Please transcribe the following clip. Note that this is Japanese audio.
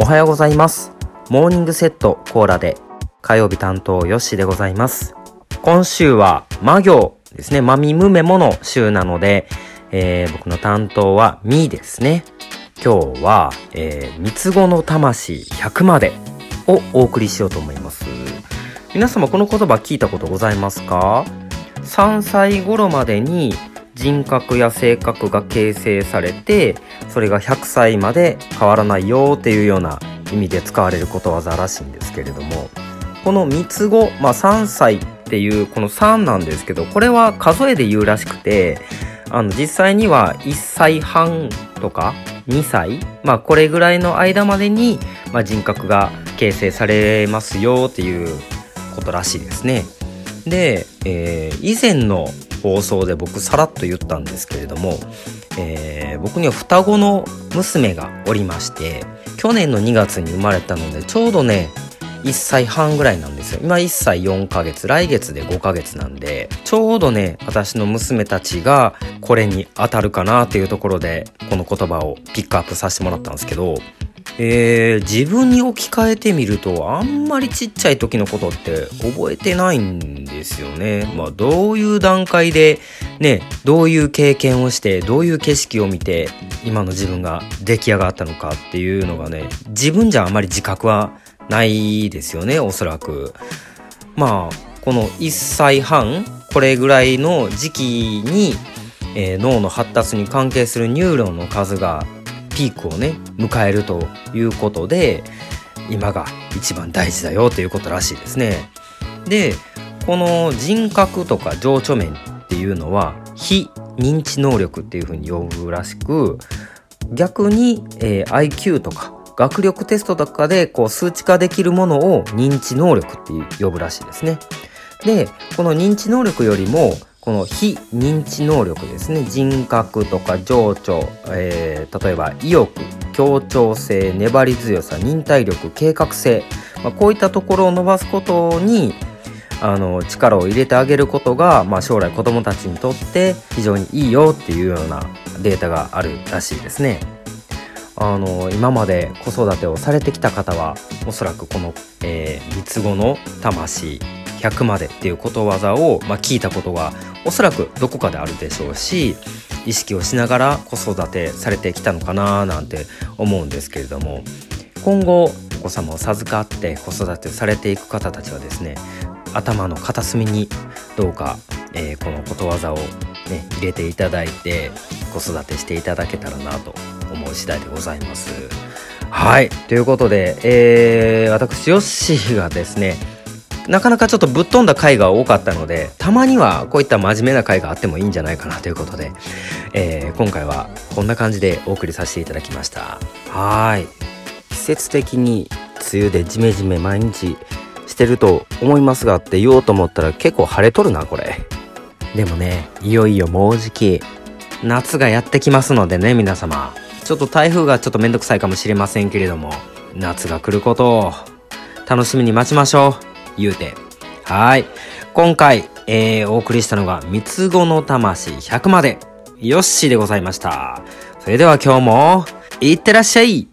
おはようございます。モーニングセットコーラで火曜日担当よしでございます。今週は魔行ですね。まみむめもの週なので、えー、僕の担当はみですね。今日は、えー、三つ子の魂100までをお送りしようと思います。皆様この言葉聞いたことございますか？3歳頃までに人格や性格が形成されてそれが100歳まで変わらないよっていうような意味で使われることわざらしいんですけれどもこの三つ子、まあ、3歳っていうこの3なんですけどこれは数えで言うらしくてあの実際には1歳半とか2歳まあこれぐらいの間までに、まあ、人格が形成されますよっていうことらしいですね。で、えー、以前の放送で僕さらっと言ったんですけれども、えー、僕には双子の娘がおりまして去年の2月に生まれたのでちょうどね1歳半ぐらいなんですよ。今1歳4ヶ月来月で5ヶ月なんでちょうどね私の娘たちがこれに当たるかなっていうところでこの言葉をピックアップさせてもらったんですけどえー、自分に置き換えてみるとあんまりちっちゃい時のことって覚えてないんですよね。まあどういう段階でねどういう経験をしてどういう景色を見て今の自分が出来上がったのかっていうのがね自分じゃあまり自覚はないですよねおそらく。まあこの1歳半これぐらいの時期に、えー、脳の発達に関係するニューロンの数がピークをね迎えるということで今が一番大事だよということらしいですね。でこの人格とか情緒面っていうのは非認知能力っていうふうに呼ぶらしく逆に、えー、IQ とか学力テストとかでこう数値化できるものを認知能力って呼ぶらしいですね。でこの認知能力よりもこの非認知能力ですね人格とか情緒、えー、例えば意欲協調性粘り強さ忍耐力計画性、まあ、こういったところを伸ばすことにあの力を入れてあげることが、まあ、将来子どもたちにとって非常にいいよっていうようなデータがあるらしいですね。あの今まで子育てをされてきた方はおそらくこの、えー、三つ子の魂100までっていうことわざを、まあ、聞いたことがおそらくどこかであるでしょうし意識をしながら子育てされてきたのかななんて思うんですけれども今後お子様を授かって子育てされていく方たちはですね頭の片隅にどうか、えー、このことわざを、ね、入れていただいて子育てしていただけたらなと思う次第でございます。はいということで、えー、私ヨッシーがですねなかなかちょっとぶっ飛んだ回が多かったので、たまにはこういった真面目な回があってもいいんじゃないかなということで、えー、今回はこんな感じでお送りさせていただきました。はい。季節的に梅雨でジメジメ毎日してると思いますがって言おうと思ったら結構晴れとるな、これ。でもね、いよいよもうじき、夏がやってきますのでね、皆様。ちょっと台風がちょっとめんどくさいかもしれませんけれども、夏が来ることを楽しみに待ちましょう。言うて。はい。今回、えー、お送りしたのが、三つ子の魂100まで、よっしーでございました。それでは今日も、いってらっしゃい